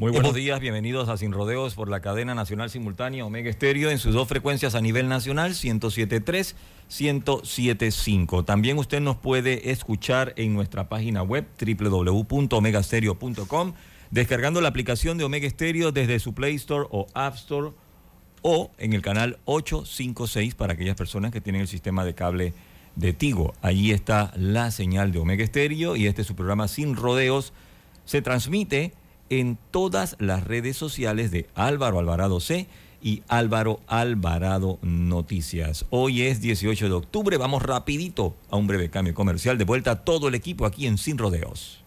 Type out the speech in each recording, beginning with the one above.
Muy buenos días, bienvenidos a Sin Rodeos por la cadena nacional simultánea Omega Estéreo en sus dos frecuencias a nivel nacional, 107.3, 107.5. También usted nos puede escuchar en nuestra página web www.omegastereo.com, descargando la aplicación de Omega Estéreo desde su Play Store o App Store o en el canal 856 para aquellas personas que tienen el sistema de cable de Tigo. Allí está la señal de Omega Estéreo y este es su programa Sin Rodeos. Se transmite en todas las redes sociales de Álvaro Alvarado C y Álvaro Alvarado Noticias. Hoy es 18 de octubre, vamos rapidito a un breve cambio comercial. De vuelta a todo el equipo aquí en Sin Rodeos.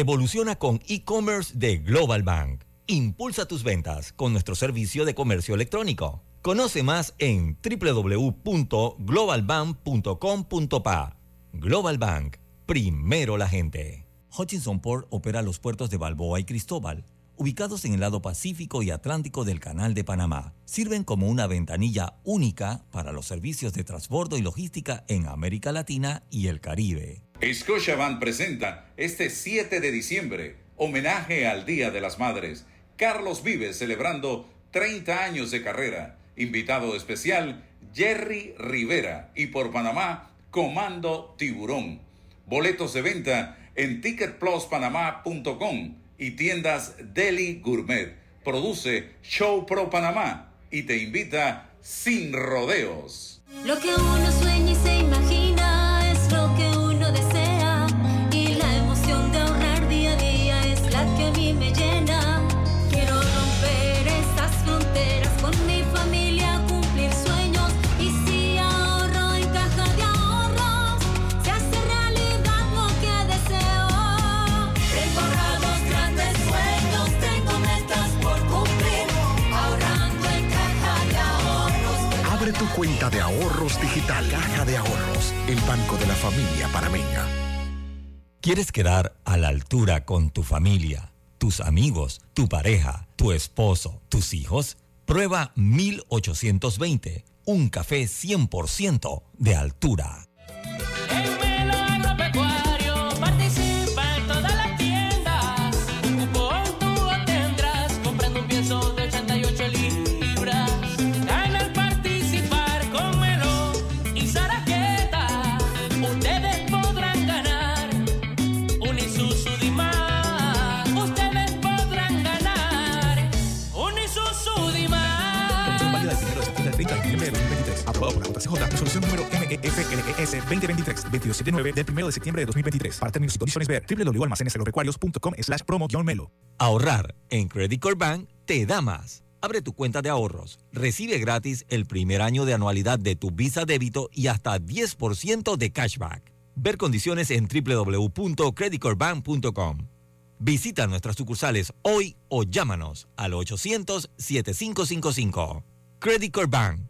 Evoluciona con e-commerce de Global Bank. Impulsa tus ventas con nuestro servicio de comercio electrónico. Conoce más en www.globalbank.com.pa. Global Bank, primero la gente. Hutchinson Port opera los puertos de Balboa y Cristóbal, ubicados en el lado Pacífico y Atlántico del Canal de Panamá. Sirven como una ventanilla única para los servicios de transbordo y logística en América Latina y el Caribe. Scotiabank presenta este 7 de diciembre, homenaje al Día de las Madres. Carlos Vives celebrando 30 años de carrera. Invitado especial, Jerry Rivera. Y por Panamá, Comando Tiburón. Boletos de venta en ticketpluspanamá.com y tiendas Deli Gourmet. Produce Show Pro Panamá y te invita sin rodeos. Lo que uno sueña y se imagina cuenta de ahorros digital. Caja de Ahorros, el banco de la familia panameña. ¿Quieres quedar a la altura con tu familia, tus amigos, tu pareja, tu esposo, tus hijos? Prueba 1820, un café 100% de altura. JCJ, resolución número MEFLES 2023, 279 del 1 de septiembre de 2023. Para términos y condiciones ver www.almacenesagropecuarios.com slash promo-melo. Ahorrar en Credit Core Bank te da más. Abre tu cuenta de ahorros. Recibe gratis el primer año de anualidad de tu Visa débito y hasta 10% de cashback. Ver condiciones en www.creditcorebank.com. Visita nuestras sucursales hoy o llámanos al 800-7555. Credit Core Bank.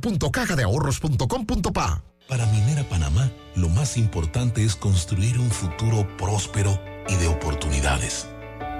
www.cajadeahorros.com.pa. Para Minera Panamá, lo más importante es construir un futuro próspero y de oportunidades.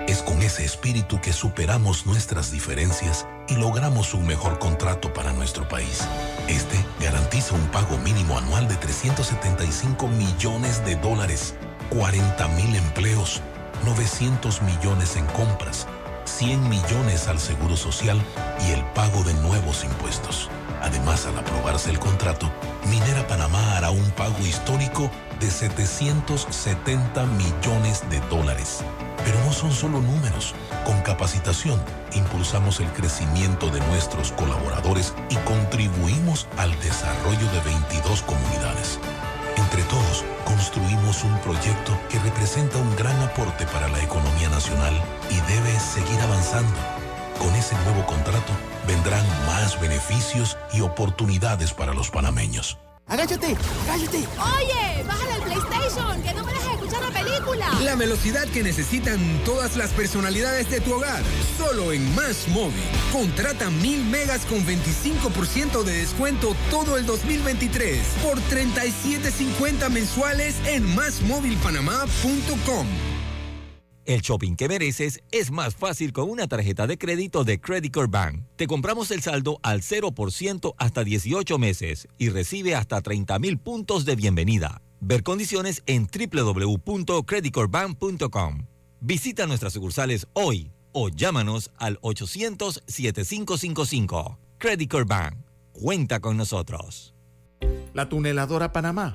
Es con ese espíritu que superamos nuestras diferencias y logramos un mejor contrato para nuestro país. Este garantiza un pago mínimo anual de 375 millones de dólares, 40 mil empleos, 900 millones en compras, 100 millones al Seguro Social y el pago de nuevos impuestos. Además, al aprobarse el contrato, Minera Panamá hará un pago histórico de 770 millones de dólares. Pero no son solo números. Con capacitación, impulsamos el crecimiento de nuestros colaboradores y contribuimos al desarrollo de 22 comunidades. Entre todos, construimos un proyecto que representa un gran aporte para la economía nacional y debe seguir avanzando. Con ese nuevo contrato vendrán más beneficios y oportunidades para los panameños. ¡Agáchate! ¡Agáchate! Oye, bájale al PlayStation, que no me dejes escuchar la película. La velocidad que necesitan todas las personalidades de tu hogar. Solo en Más Móvil. Contrata mil megas con 25% de descuento todo el 2023 por 37.50 mensuales en másmóvilpanamá.com. El shopping que mereces es más fácil con una tarjeta de crédito de Credit Core Bank. Te compramos el saldo al 0% hasta 18 meses y recibe hasta 30 mil puntos de bienvenida. Ver condiciones en www.creditcorebank.com. Visita nuestras sucursales hoy o llámanos al 800-7555. Credit Core Bank. Cuenta con nosotros. La tuneladora Panamá,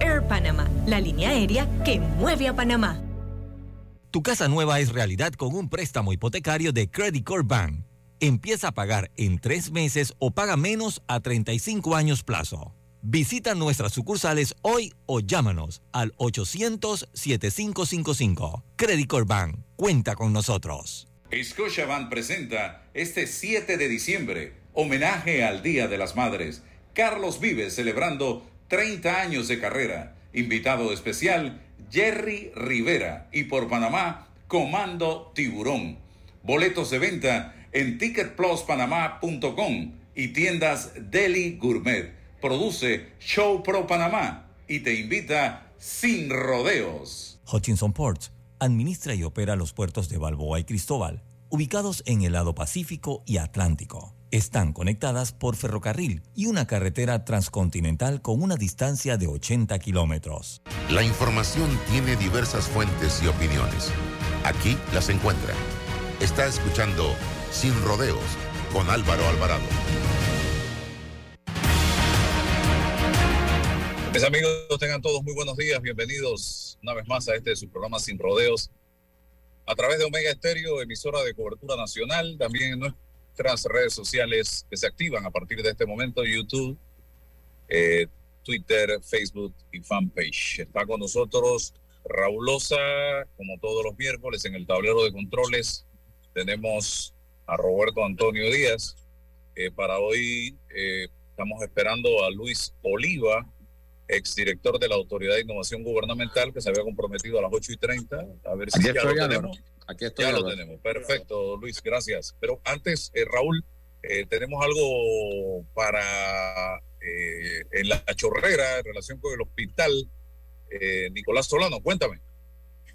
Air Panama, la línea aérea que mueve a Panamá. Tu casa nueva es realidad con un préstamo hipotecario de Credit Core Bank. Empieza a pagar en tres meses o paga menos a 35 años plazo. Visita nuestras sucursales hoy o llámanos al 800-7555. Credit Core Bank. Cuenta con nosotros. Scotiabank presenta este 7 de diciembre, homenaje al Día de las Madres. Carlos Vives celebrando 30 años de carrera. Invitado especial, Jerry Rivera. Y por Panamá, Comando Tiburón. Boletos de venta en ticketpluspanamá.com y tiendas Deli Gourmet. Produce Show Pro Panamá y te invita sin rodeos. Hutchinson Ports administra y opera los puertos de Balboa y Cristóbal, ubicados en el lado Pacífico y Atlántico. Están conectadas por ferrocarril y una carretera transcontinental con una distancia de 80 kilómetros. La información tiene diversas fuentes y opiniones. Aquí las encuentra. Está escuchando Sin Rodeos con Álvaro Alvarado. Mis amigos, tengan todos muy buenos días. Bienvenidos una vez más a este de su programa Sin Rodeos. A través de Omega Estéreo, emisora de cobertura nacional, también en nuestras redes sociales que se activan a partir de este momento, YouTube, eh, Twitter, Facebook y fanpage. Está con nosotros Raúl Loza, como todos los miércoles, en el tablero de controles. Tenemos a Roberto Antonio Díaz. Eh, para hoy eh, estamos esperando a Luis Oliva, exdirector de la Autoridad de Innovación Gubernamental, que se había comprometido a las 8 y 30. A ver si Aquí ya lo estoy, Álvaro. tenemos. Aquí estoy, Ya lo tenemos. Perfecto, Luis, gracias. Pero antes, eh, Raúl, eh, tenemos algo para eh, en la chorrera en relación con el hospital. Eh, Nicolás Solano, cuéntame.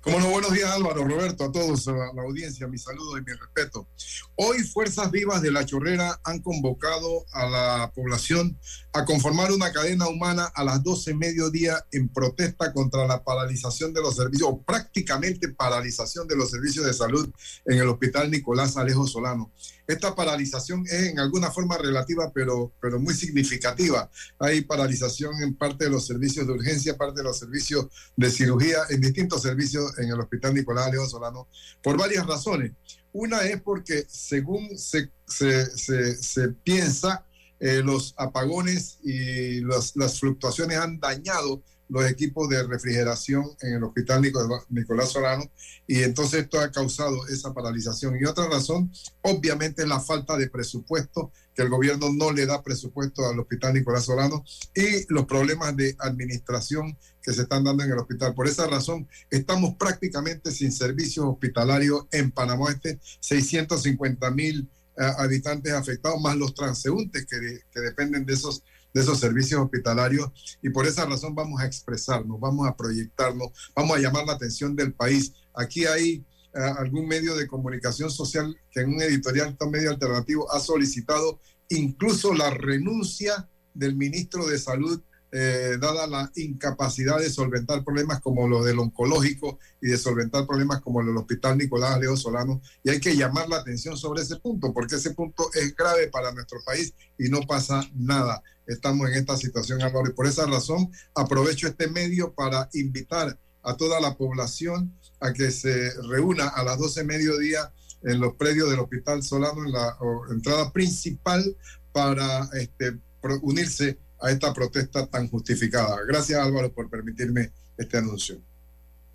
Como no, buenos días Álvaro, Roberto, a todos, a la audiencia, mi saludo y mi respeto. Hoy Fuerzas Vivas de La Chorrera han convocado a la población a conformar una cadena humana a las 12 mediodía en protesta contra la paralización de los servicios, o prácticamente paralización de los servicios de salud en el Hospital Nicolás Alejo Solano. Esta paralización es en alguna forma relativa, pero, pero muy significativa. Hay paralización en parte de los servicios de urgencia, parte de los servicios de cirugía, en distintos servicios en el Hospital Nicolás Alejo Solano, por varias razones. Una es porque según se, se, se- se piensa, eh, los apagones y los- las fluctuaciones han dañado los equipos de refrigeración en el Hospital Nicolás, Solano y entonces esto ha causado esa paralización. Y otra razón, obviamente, es la falta de presupuesto, que el gobierno no le da presupuesto al Hospital Nicolás Solano y los problemas de administración que se están dando en el hospital. Por esa razón, estamos prácticamente sin servicios hospitalarios en Panamá Este, 650 mil habitantes afectados, más los transeúntes que, que dependen de esos, de esos servicios hospitalarios. Y por esa razón vamos a expresarnos, vamos a proyectarnos, vamos a llamar la atención del país. Aquí hay eh, algún medio de comunicación social que en un editorial tan medio alternativo ha solicitado incluso la renuncia del ministro de Salud, eh, dada la incapacidad de solventar problemas como lo del oncológico y de solventar problemas como el del Hospital Nicolás Leo Solano. Y hay que llamar la atención sobre ese punto, porque ese punto es grave para nuestro país y no pasa nada. Estamos en esta situación, Álvaro, y por esa razón aprovecho este medio para invitar a toda la población a que se reúna a las 12 mediodía en los predios del Hospital Solano, en la entrada principal, para este, unirse a esta protesta tan justificada. Gracias Álvaro por permitirme este anuncio.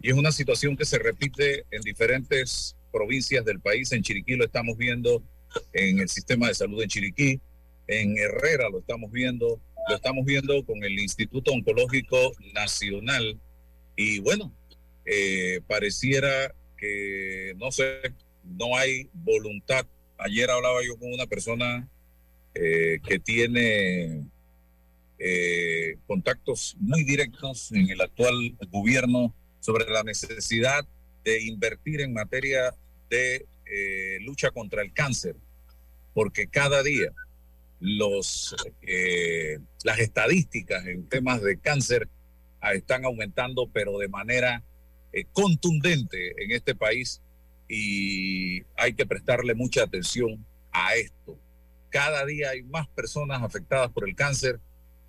Y es una situación que se repite en diferentes provincias del país. En Chiriquí lo estamos viendo, en el sistema de salud en Chiriquí, en Herrera lo estamos viendo, lo estamos viendo con el Instituto Oncológico Nacional. Y bueno, eh, pareciera que, no sé, no hay voluntad. Ayer hablaba yo con una persona eh, que tiene eh, contactos muy directos en el actual gobierno sobre la necesidad de invertir en materia de eh, lucha contra el cáncer, porque cada día los, eh, las estadísticas en temas de cáncer ah, están aumentando, pero de manera contundente en este país y hay que prestarle mucha atención a esto. Cada día hay más personas afectadas por el cáncer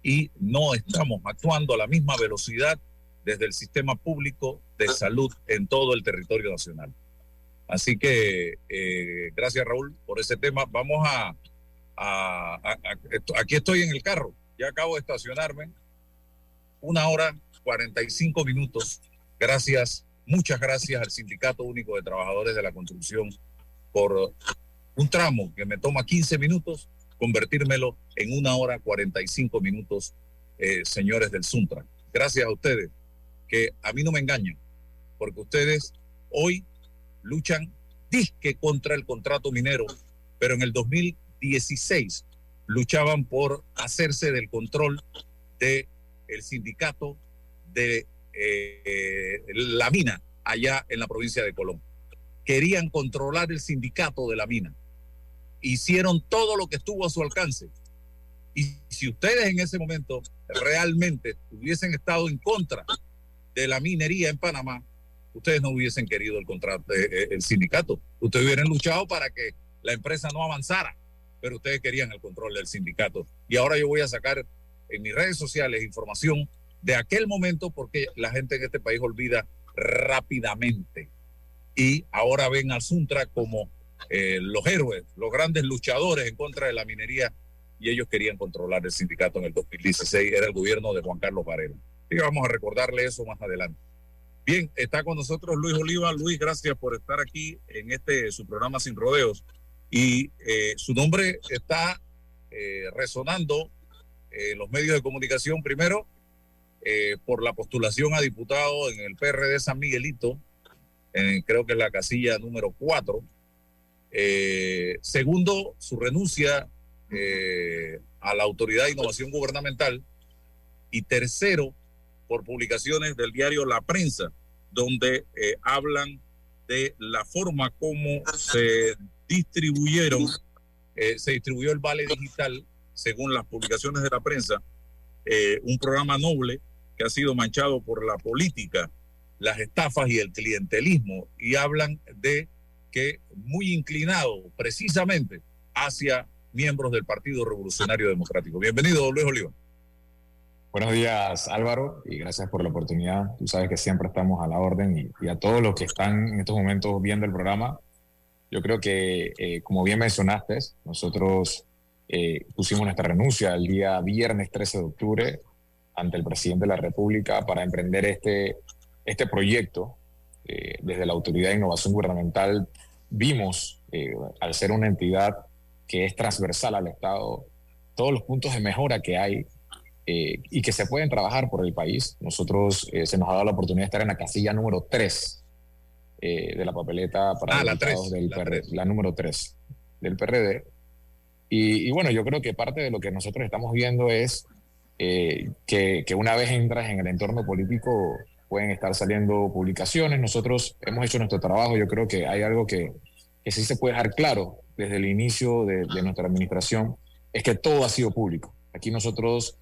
y no estamos actuando a la misma velocidad desde el sistema público de salud en todo el territorio nacional. Así que eh, gracias Raúl por ese tema. Vamos a, a- aquí estoy en el carro, ya acabo de estacionarme, una hora 45 minutos. Gracias, muchas gracias al Sindicato Único de Trabajadores de la Construcción por un tramo que me toma 15 minutos, convertírmelo en una hora 45 minutos, eh, señores del Suntra. Gracias a ustedes, que a mí no me engañan, porque ustedes hoy luchan disque contra el contrato minero, pero en el 2016 luchaban por hacerse del control de el sindicato de eh, la mina allá en la provincia de Colón. Querían controlar el sindicato de la mina. Hicieron todo lo que estuvo a su alcance. Y si ustedes en ese momento realmente hubiesen estado en contra de la minería en Panamá, ustedes no hubiesen querido el contrato, eh, eh, el sindicato. Ustedes hubieran luchado para que la empresa no avanzara, pero ustedes querían el control del sindicato. Y ahora yo voy a sacar en mis redes sociales información de aquel momento porque la gente en este país olvida rápidamente. Y ahora ven al Suntra como eh, los héroes, los grandes luchadores en contra de la minería y ellos querían controlar el sindicato en el 2016, era el gobierno de Juan Carlos Varela. Y vamos a recordarle eso más adelante. Bien, está con nosotros Luis Oliva. Luis, gracias por estar aquí en este su programa Sin Rodeos. y eh, su nombre está eh, resonando en los medios de comunicación primero por la postulación a diputado en el PRD San Miguelito, creo que es la casilla número 4. Segundo, su renuncia eh, a la Autoridad de Innovación Gubernamental. Y tercero, por publicaciones del diario La Prensa, donde eh, hablan de la forma como se distribuyeron, eh, se distribuyó el vale digital, según las publicaciones de la prensa, eh, un programa noble que ha sido manchado por la política, las estafas y el clientelismo, y hablan de que muy inclinado precisamente hacia miembros del Partido Revolucionario Democrático. Bienvenido, Luis Oliva. Buenos días, Álvaro, y gracias por la oportunidad. Tú sabes que siempre estamos a la orden y, y a todos los que están en estos momentos viendo el programa. Yo creo que, eh, como bien mencionaste, nosotros eh, pusimos nuestra renuncia el día viernes 13 de octubre ante el presidente de la República para emprender este, este proyecto. Eh, desde la Autoridad de Innovación Gubernamental vimos, eh, al ser una entidad que es transversal al Estado, todos los puntos de mejora que hay eh, y que se pueden trabajar por el país. Nosotros eh, se nos ha dado la oportunidad de estar en la casilla número 3 eh, de la papeleta para Ah, la diputados tres, del la PRD, tres. la número 3 del PRD. Y, y bueno, yo creo que parte de lo que nosotros estamos viendo es eh, que, que una vez entras en el entorno político pueden estar saliendo publicaciones. Nosotros hemos hecho nuestro trabajo. Yo creo que hay algo que, que sí se puede dejar claro desde el inicio de, nuestra administración, es que todo ha sido público. Aquí nosotros,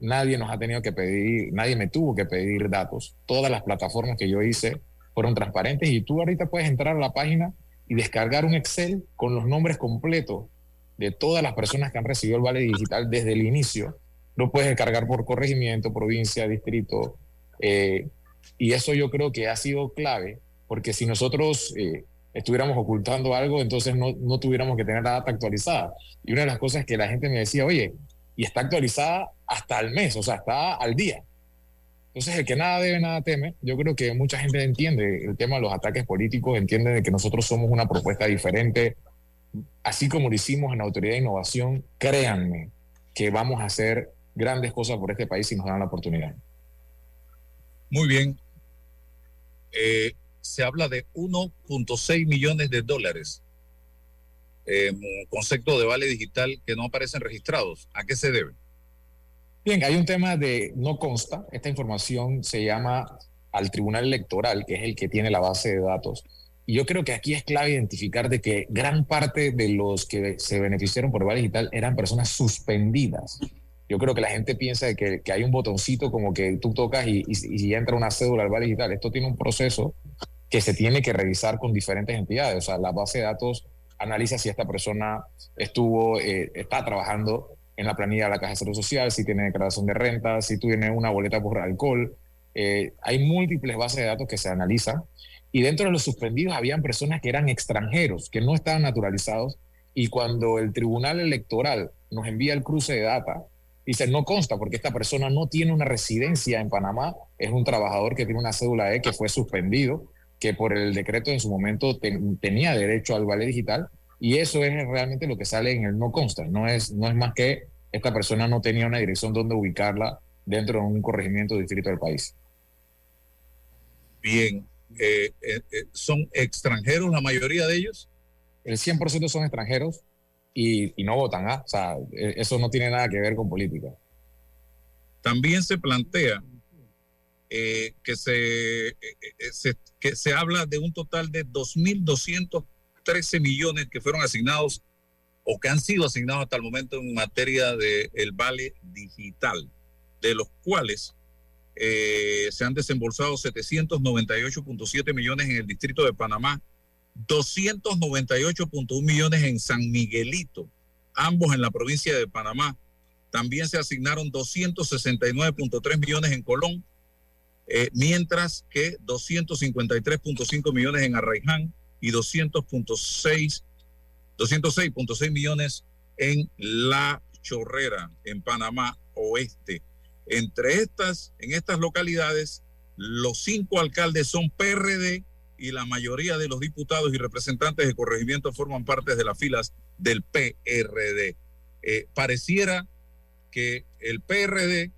nadie nos ha tenido que pedir, nadie me tuvo que pedir datos. Todas las plataformas que yo hice fueron transparentes y tú ahorita puedes entrar a la página y descargar un Excel con los nombres completos de todas las personas que han recibido el vale digital desde el inicio. Lo puedes descargar por corregimiento, provincia, distrito. eh, y eso yo creo que ha sido clave, porque si nosotros eh, estuviéramos ocultando algo, entonces no, no tuviéramos que tener la data actualizada. Y una de las cosas que la gente me decía, oye, y está actualizada hasta el mes, o sea, está al día. Entonces, el que nada debe, nada teme. Yo creo que mucha gente entiende el tema de los ataques políticos, entiende de que nosotros somos una propuesta diferente. Así como lo hicimos en la Autoridad de Innovación, créanme que vamos a hacer grandes cosas por este país si nos dan la oportunidad. Muy bien. Eh, se habla de 1.6 millones de dólares en concepto de vale digital que no aparecen registrados. ¿A qué se debe? Bien, hay un tema de no consta. Esta información se llama al Tribunal Electoral, que es el que tiene la base de datos. Y yo creo que aquí es clave identificar de que gran parte de los que se beneficiaron por vale digital eran personas suspendidas. Yo creo que la gente piensa que, que hay un botoncito como que tú tocas y, y, y entra una cédula al digital. Esto tiene un proceso que se tiene que revisar con diferentes entidades. O sea, la base de datos analiza si esta persona estuvo, eh, está trabajando en la planilla de la Caja de Seguro Social, si tiene declaración de renta, si tiene una boleta por alcohol. Eh, hay múltiples bases de datos que se analizan y dentro de los suspendidos habían personas que eran extranjeros, que no estaban naturalizados y cuando el Tribunal Electoral nos envía el cruce de data, dice no consta porque esta persona no tiene una residencia en Panamá, es un trabajador que tiene una cédula E que fue suspendido, que por el decreto en su momento ten- tenía derecho al vale digital y eso es realmente lo que sale en el no consta, no es, no es más que esta persona no tenía una dirección donde ubicarla dentro de un corregimiento o distrito del país. Bien. Eh, eh, eh, ¿Son extranjeros la mayoría de ellos? El 100% son extranjeros y, y no votan, ¿ah? o sea, eh, eso no tiene nada que ver con política. También se plantea eh, que, se, eh, eh, se- que se habla de un total de 2.213 millones que fueron asignados o que han sido asignados hasta el momento en materia del vale digital, de los cuales eh, se han desembolsado 798.7 millones en el distrito de Panamá, 298.1 millones en San Miguelito, ambos en la provincia de Panamá. También se asignaron 269.3 millones en Colón, eh, mientras que 253.5 millones en Arraiján y 200.6 206.6 millones en La Chorrera, en Panamá Oeste. Entre estas, en estas localidades, los cinco alcaldes son PRD y la mayoría de los diputados y representantes de corregimiento forman parte de las filas del PRD. Eh, pareciera que el PRD,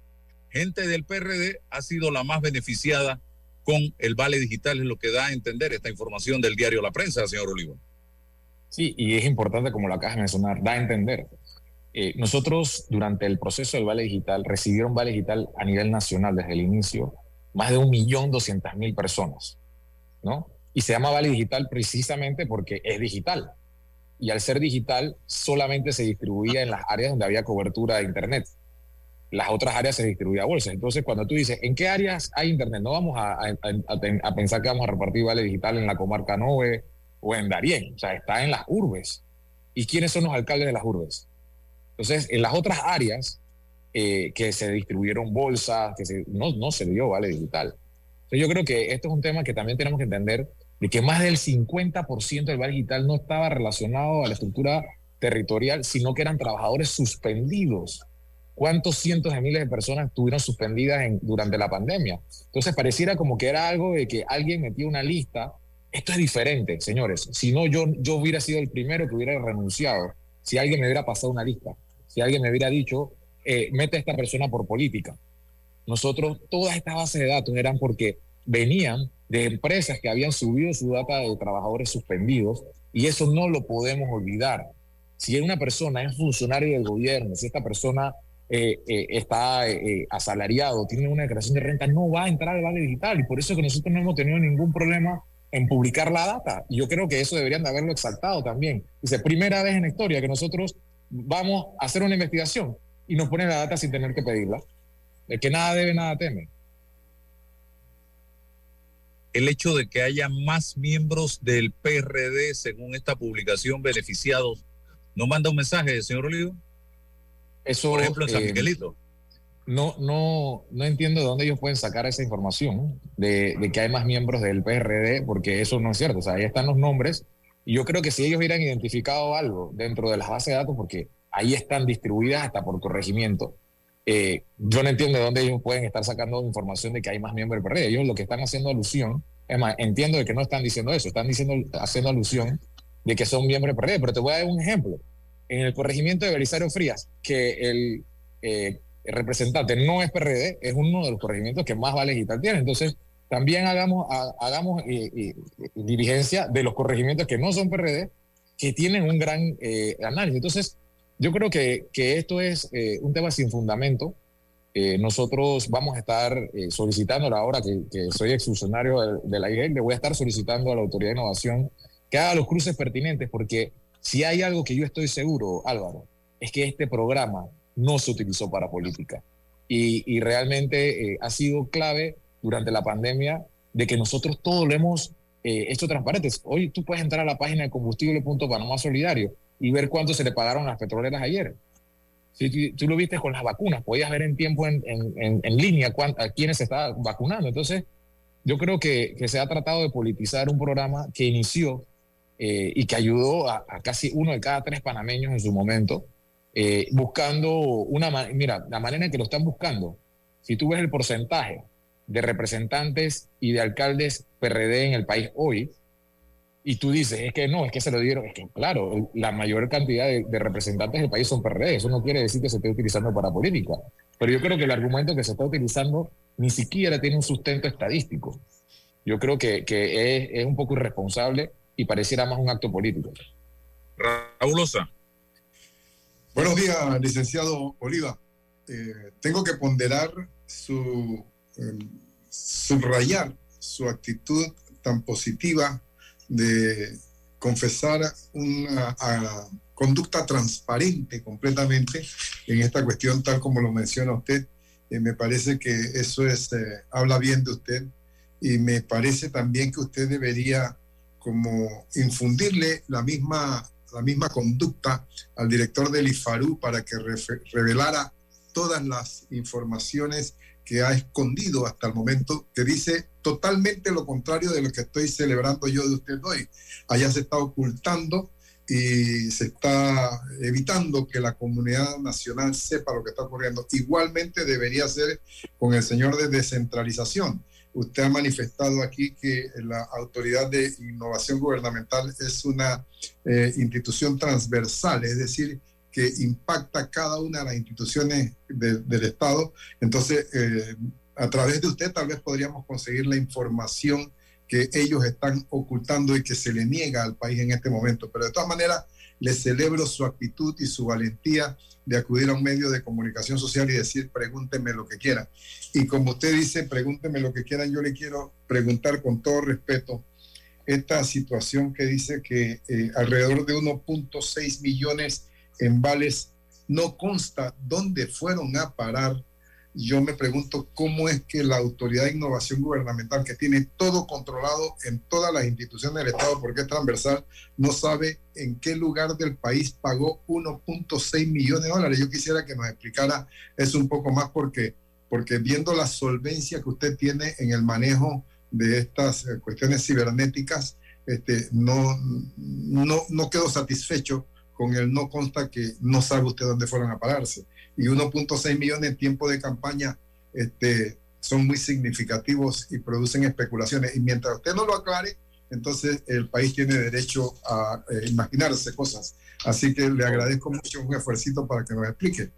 gente del PRD, ha sido la más beneficiada con el vale digital, es lo que da a entender esta información del diario La Prensa, señor Olivo. Sí, y es importante, como lo acabas de mencionar, da a entender. Eh, nosotros, durante el proceso del Vale Digital, recibieron Vale Digital a nivel nacional desde el inicio más de 1.200.000 personas, ¿no? Y se llama Vale Digital precisamente porque es digital. Y al ser digital, solamente se distribuía en las áreas donde había cobertura de Internet. Las otras áreas se distribuía a bolsas. Entonces, cuando tú dices, ¿en qué áreas hay Internet? No vamos a, pensar que vamos a repartir Vale Digital en la comarca Nove o en Darién. O sea, está en las urbes. ¿Y quiénes son los alcaldes de las urbes? Entonces, en las otras áreas eh, que se distribuyeron bolsas, que se- no, no se dio vale digital. Yo creo que esto es un tema que también tenemos que entender de que más del 50% del vale digital no estaba relacionado a la estructura territorial, sino que eran trabajadores suspendidos. ¿Cuántos cientos de miles de personas estuvieron suspendidas en- durante la pandemia? Entonces pareciera como que era algo de que alguien metía una lista. Esto es diferente, señores. Si no, yo, yo hubiera sido el primero que hubiera renunciado. Si alguien me hubiera pasado una lista, si alguien me hubiera dicho, eh, mete a esta persona por política. Nosotros, todas estas bases de datos eran porque venían de empresas que habían subido su data de trabajadores suspendidos y eso no lo podemos olvidar. Si una persona es funcionario del gobierno, si esta persona eh, eh, está eh, eh, asalariado, tiene una declaración de renta, no va a entrar al Vale Digital y por eso que nosotros no hemos tenido ningún problema en publicar la data. Y yo creo que eso deberían de haberlo exaltado también. Dice, primera vez en la historia que nosotros vamos a hacer una investigación y nos ponen la data sin tener que pedirla. De que nada debe, nada teme. El hecho de que haya más miembros del PRD, según esta publicación, beneficiados, ¿no manda un mensaje, señor Olivo? Eso, Por ejemplo, en San eh, Miguelito. No, no, no entiendo de dónde ellos pueden sacar esa información de, de que hay más miembros del PRD, porque eso no es cierto. O sea, ahí están los nombres. Y yo creo que si ellos hubieran identificado algo dentro de las bases de datos, porque ahí están distribuidas hasta por corregimiento, eh, yo no entiendo de dónde ellos pueden estar sacando información de que hay más miembros del PRD. Ellos lo que están haciendo alusión, es más, entiendo de que no están diciendo eso, están diciendo, haciendo alusión de que son miembros del PRD. Pero te voy a dar un ejemplo. En el corregimiento de Belisario Frías, que el, eh, el representante no es PRD, es uno de los corregimientos que más vale digital tiene. Entonces, también hagamos, ha- hagamos eh, eh, diligencia de los corregimientos que no son PRD, que tienen un gran eh, análisis. Entonces, yo creo que, que esto es eh, un tema sin fundamento. Eh, nosotros vamos a estar eh, solicitando, ahora que, que soy exfuncionario de, de la IGEL, le voy a estar solicitando a la Autoridad de Innovación que haga los cruces pertinentes, porque si hay algo que yo estoy seguro, Álvaro, es que este programa no se utilizó para política. Y, y realmente eh, ha sido clave durante la pandemia de que nosotros todo lo hemos eh, hecho transparente. Hoy tú puedes entrar a la página de combustible.panamá Solidario y ver cuánto se le pagaron las petroleras ayer. Si tú, lo viste con las vacunas, podías ver en tiempo en, en- en- línea cuán- a quiénes se está vacunando. Entonces, yo creo que, que se ha tratado de politizar un programa que inició eh, y que ayudó a, casi uno de cada tres panameños en su momento, eh, buscando una... Mira, la manera en que lo están buscando, si tú ves el porcentaje de representantes y de alcaldes PRD en el país hoy, y tú dices, es que no, es que se lo dieron, es que claro, la mayor cantidad de, de representantes del país son PRD, eso no quiere decir que se esté utilizando para política, pero yo creo que el argumento que se está utilizando ni siquiera tiene un sustento estadístico. Yo creo que, que es, es un poco irresponsable y pareciera más un acto político. Raúl Osa. Buenos días, licenciado Oliva. Eh, tengo que ponderar su, eh, subrayar su actitud tan positiva de confesar una conducta transparente completamente en esta cuestión, tal como lo menciona usted. Eh, me parece que eso es, eh, habla bien de usted y me parece también que usted debería como infundirle la misma, la misma conducta al director del IFARU para que revelara todas las informaciones que ha escondido hasta el momento, que dice totalmente lo contrario de lo que estoy celebrando yo de usted hoy. Allá se está ocultando y se está evitando que la comunidad nacional sepa lo que está ocurriendo. Igualmente debería ser con el señor de descentralización. Usted ha manifestado aquí que la Autoridad de Innovación Gubernamental es una eh, institución transversal, es decir, que impacta cada una de las instituciones de- del Estado. Entonces, eh, a través de usted tal vez podríamos conseguir la información que ellos están ocultando y que se le niega al país en este momento. Pero de todas maneras, les celebro su actitud y su valentía de acudir a un medio de comunicación social y decir, pregúntenme lo que quieran. Y como usted dice, pregúntenme lo que quieran, yo le quiero preguntar con todo respeto esta situación que dice que eh, alrededor de 1.6 millones en vales no consta dónde fueron a parar. Yo me pregunto cómo es que la Autoridad de Innovación Gubernamental, que tiene todo controlado en todas las instituciones del Estado, porque es transversal, no sabe en qué lugar del país pagó 1.6 millones de dólares. Yo quisiera que nos explicara eso un poco más, porque, porque viendo la solvencia que usted tiene en el manejo de estas eh, cuestiones cibernéticas, este, no, no, no quedo satisfecho con el no consta que no sabe usted dónde fueron a pararse. Y 1.6 millones en tiempo de campaña este, son muy significativos y producen especulaciones. Y mientras usted no lo aclare, entonces el país tiene derecho a eh, imaginarse cosas. Así que le agradezco mucho un esfuercito para que nos explique.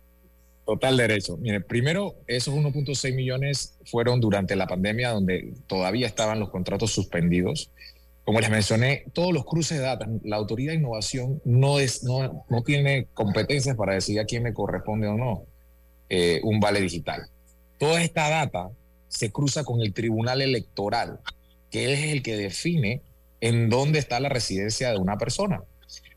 Total derecho. Mire, primero, esos 1.6 millones fueron durante la pandemia donde todavía estaban los contratos suspendidos. Como les mencioné, todos los cruces de datos, la autoridad de innovación no, tiene competencias para decidir a quién le corresponde o no eh, un vale digital. Toda esta data se cruza con el tribunal electoral, que es el que define en dónde está la residencia de una persona.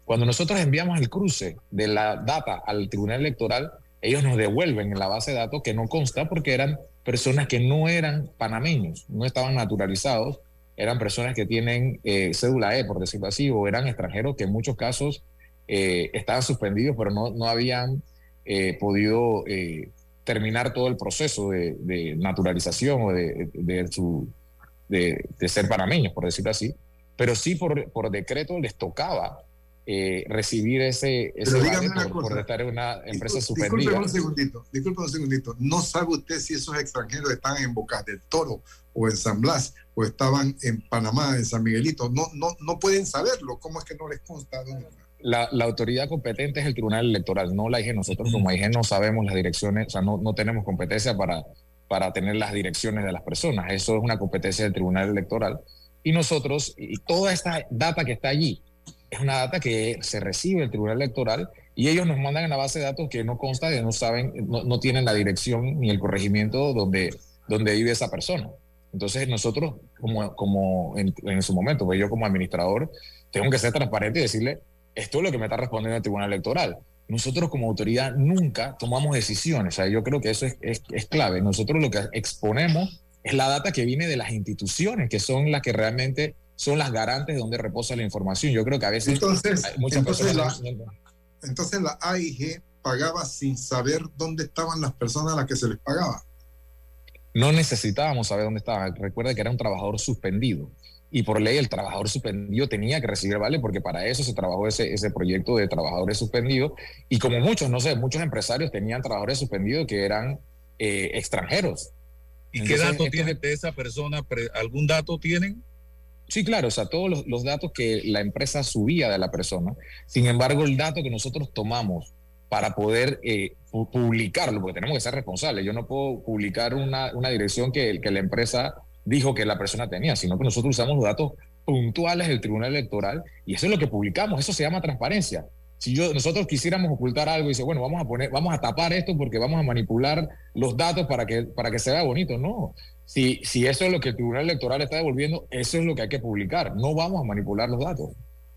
Cuando nosotros enviamos el cruce de la data al tribunal electoral, ellos nos devuelven en la base de datos que no consta porque eran personas que no eran panameños, no estaban naturalizados, eran personas que tienen eh, cédula E, por decirlo así, o eran extranjeros que en muchos casos eh, estaban suspendidos, pero no, no habían eh, podido terminar todo el proceso de, de naturalización o de, de su, de, ser panameños, por decirlo así. Pero sí por, por decreto les tocaba recibir ese, ese por, por estar en una empresa Disculpe suspendida. un segundito, disculpe un segundito. ¿No sabe usted si esos extranjeros están en Bocas del Toro o en San Blas o estaban en Panamá, en San Miguelito? No, no, no pueden saberlo. ¿Cómo es que no les consta? la autoridad competente es el Tribunal Electoral, no la IG. Nosotros como IG no sabemos las direcciones, o sea, no, no tenemos competencia para, para tener las direcciones de las personas. Eso es una competencia del Tribunal Electoral. Y nosotros, y toda esta data que está allí, es una data que se recibe del Tribunal Electoral y ellos nos mandan en la base de datos que no consta, que no saben, no, no tienen la dirección ni el corregimiento donde, donde vive esa persona. Entonces nosotros, como, como en, en su momento, pues yo como administrador, tengo que ser transparente y decirle, esto es lo que me está respondiendo el Tribunal Electoral. Nosotros como autoridad nunca tomamos decisiones, o sea, yo creo que eso es, es, es clave. Nosotros lo que exponemos es la data que viene de las instituciones, que son las que realmente son las garantes de donde reposa la información. Yo creo que a veces Entonces, hay muchas entonces personas... la- Entonces la AIG pagaba sin saber dónde estaban las personas a las que se les pagaba. No necesitábamos saber dónde estaba. Recuerda que era un trabajador suspendido. Y por ley el trabajador suspendido tenía que recibir vale porque para eso se trabajó ese, ese proyecto de trabajadores suspendidos. Y como muchos, no sé, muchos empresarios tenían trabajadores suspendidos que eran eh, extranjeros. ¿Y qué dato esto- tiene de esa persona? ¿Algún dato tienen? Sí, claro, o sea, todos los, los datos que la empresa subía de la persona. Sin embargo, el dato que nosotros tomamos para poder eh, pu- publicarlo, porque tenemos que ser responsables. Yo no puedo publicar una, una dirección que, que la empresa dijo que la persona tenía, sino que nosotros usamos los datos puntuales del Tribunal Electoral y eso es lo que publicamos. Eso se llama transparencia. Si yo, nosotros quisiéramos ocultar algo y dice, bueno, vamos a poner, vamos a tapar esto porque vamos a manipular los datos para que, para que se vea bonito. No. Si, si eso es lo que el Tribunal Electoral está devolviendo, eso es lo que hay que publicar. No vamos a manipular los datos.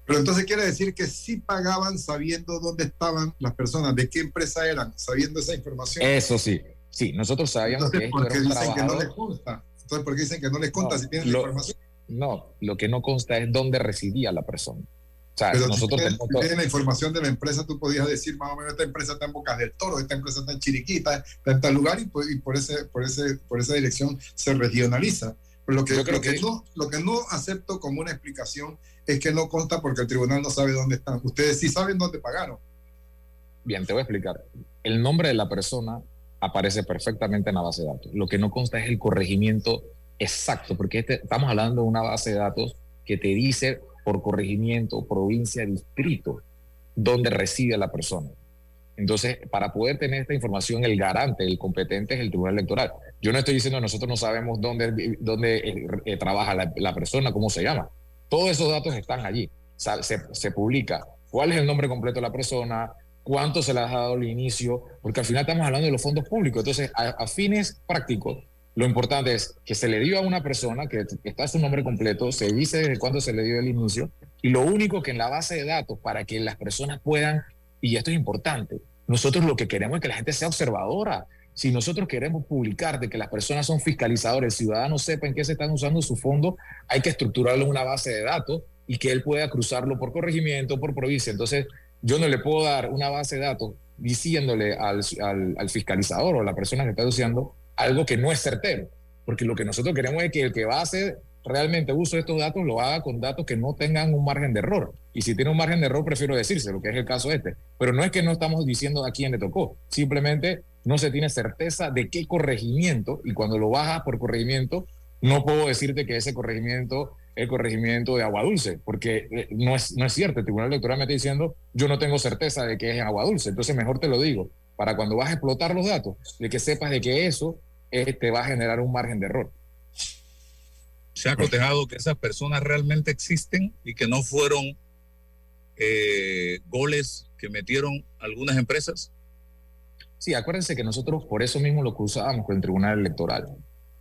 Pero entonces quiere decir que sí pagaban sabiendo dónde estaban las personas, de qué empresa eran, sabiendo esa información. Eso sí. Sí, nosotros sabíamos Entonces, que esto ¿por era qué un dicen que no les consta? Entonces, ¿por qué dicen que no les consta No, si tienen la información? No, lo que no consta es dónde residía la persona. O sea, Pero nosotros si tienes, la información de la empresa, tú podías decir más o menos esta empresa está en Bocas del Toro, esta empresa está en Chiriquita, está en tal lugar y, por, y por, ese, por, ese, por esa dirección se regionaliza. Pero lo que, Yo creo lo, que que- no, lo que no acepto como una explicación es que no consta porque el tribunal no sabe dónde están. Ustedes sí saben dónde pagaron. Bien, te voy a explicar. El nombre de la persona aparece perfectamente en la base de datos. Lo que no consta es el corregimiento exacto, porque este- estamos hablando de una base de datos que te dice por corregimiento, provincia, distrito, dónde reside la persona. Entonces, para poder tener esta información, el garante, el competente es el Tribunal Electoral. Yo no estoy diciendo nosotros no sabemos dónde, dónde eh, eh, trabaja la, persona, cómo se llama. Todos esos datos están allí. Se, se publica cuál es el nombre completo de la persona, cuánto se le ha dado al inicio, porque al final estamos hablando de los fondos públicos. Entonces, a, a fines prácticos, lo importante es que se le dio a una persona, que está su nombre completo, se dice desde cuándo se le dio el inicio, y lo único que en la base de datos, para que las personas puedan, y esto es importante, nosotros lo que queremos es que la gente sea observadora. Si nosotros queremos publicar de que las personas son fiscalizadores, el ciudadano sepa en qué se están usando sus fondos, hay que estructurarlo en una base de datos y que él pueda cruzarlo por corregimiento, por provincia. Entonces, yo no le puedo dar una base de datos diciéndole al, al- al fiscalizador o a la persona que está usando algo que no es certero, porque lo que nosotros queremos es que el que va a hacer realmente uso estos datos lo haga con datos que no tengan un margen de error. Y si tiene un margen de error, prefiero decirse, lo que es el caso este. Pero no es que no estamos diciendo a quién le tocó, simplemente no se tiene certeza de qué corregimiento, y cuando lo bajas por corregimiento, no puedo decirte que ese corregimiento es el corregimiento de Agua Dulce, porque eh, no es, no es cierto. El Tribunal Electoral me está diciendo, yo no tengo certeza de que es Agua Dulce. Entonces, mejor te lo digo, para cuando vas a explotar los datos, de que sepas de que eso te va a generar un margen de error. Se ha cotejado que esas personas realmente existen y que no fueron eh, goles que metieron algunas empresas. Sí, acuérdense que nosotros por eso mismo lo cruzábamos con el Tribunal Electoral.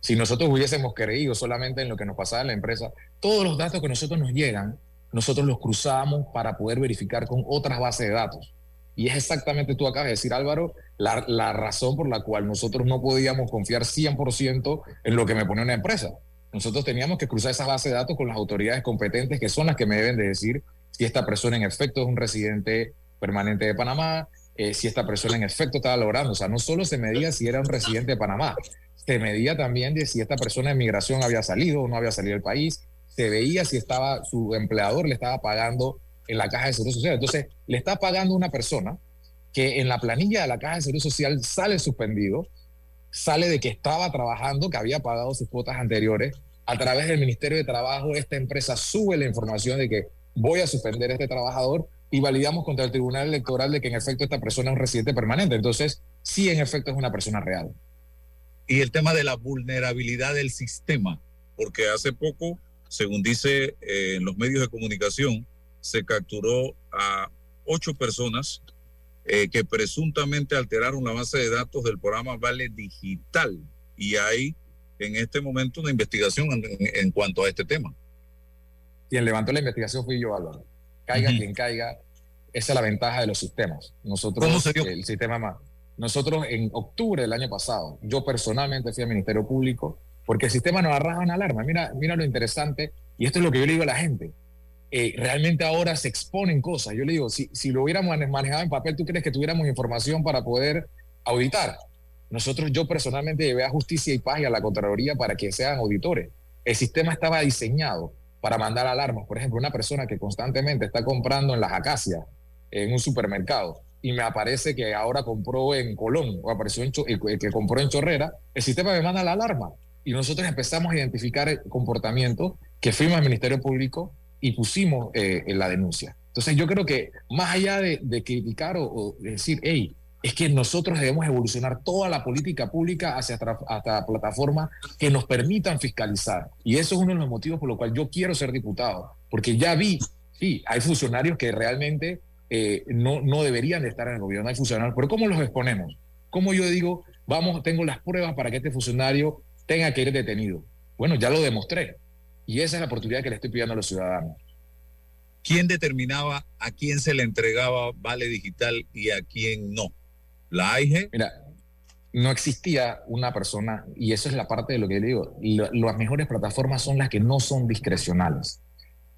Si nosotros hubiésemos creído solamente en lo que nos pasaba en la empresa, todos los datos que nosotros nos llegan, nosotros los cruzábamos para poder verificar con otras bases de datos. Y es exactamente, tú acabas de decir, Álvaro, la, la razón por la cual nosotros no podíamos confiar 100% en lo que me pone una empresa. Nosotros teníamos que cruzar esas bases de datos con las autoridades competentes, que son las que me deben de decir si esta persona en efecto es un residente permanente de Panamá, eh, si esta persona en efecto estaba logrando. O sea, no solo se medía si era un residente de Panamá, se medía también de si esta persona de migración había salido o no había salido del país, se veía si estaba su empleador le estaba pagando en la caja de seguro social. Entonces, le está pagando una persona que en la planilla de la caja de seguro social sale suspendido, sale de que estaba trabajando, que había pagado sus cuotas anteriores. A través del Ministerio de Trabajo, esta empresa sube la información de que voy a suspender a este trabajador y validamos contra el Tribunal Electoral de que en efecto esta persona es un residente permanente. Entonces, sí, en efecto es una persona real. Y el tema de la vulnerabilidad del sistema, porque hace poco, según dice eh, en los medios de comunicación, se capturó a ocho personas eh, que presuntamente alteraron la base de datos del programa Vale Digital. Y hay en este momento una investigación en, en cuanto a este tema. Quien levantó la investigación fui yo, Álvaro. Caiga quien caiga, esa es la ventaja de los sistemas. Nosotros, ¿Cómo se dio? el sistema más. Nosotros en octubre del año pasado, yo personalmente fui al Ministerio Público porque el sistema nos arraja una alarma. Mira, mira lo interesante, y esto es lo que yo le digo a la gente. Eh, realmente ahora se exponen cosas. Yo le digo, si, si lo hubiéramos mane- manejado en papel, ¿tú crees que tuviéramos información para poder auditar? Nosotros, yo personalmente llevé a Justicia y Paz a la Contraloría para que sean auditores. El sistema estaba diseñado para mandar alarmas. Por ejemplo, una persona que constantemente está comprando en las acacias, en un supermercado, y me aparece que ahora compró en Colón, o apareció en el el que compró en Chorrera, el sistema me manda la alarma. Y nosotros empezamos a identificar el comportamiento que fuimos al Ministerio Público y pusimos eh, la denuncia. Entonces yo creo que más allá de, de criticar o, o decir, hey, es que nosotros debemos evolucionar toda la política pública hacia, hasta plataformas que nos permitan fiscalizar. Y eso es uno de los motivos por los cuales yo quiero ser diputado, porque ya vi, sí, hay funcionarios que realmente eh, no, no deberían de estar en el gobierno, hay funcionarios, pero ¿cómo los exponemos? ¿Cómo yo digo, vamos, tengo las pruebas para que este funcionario tenga que ir detenido? Bueno, ya lo demostré. Y esa es la oportunidad que le estoy pidiendo a los ciudadanos. ¿Quién determinaba a quién se le entregaba Vale Digital y a quién no? ¿La AIG? Mira, no existía una persona, y eso es la parte de lo que le digo, lo- las mejores plataformas son las que no son discrecionales.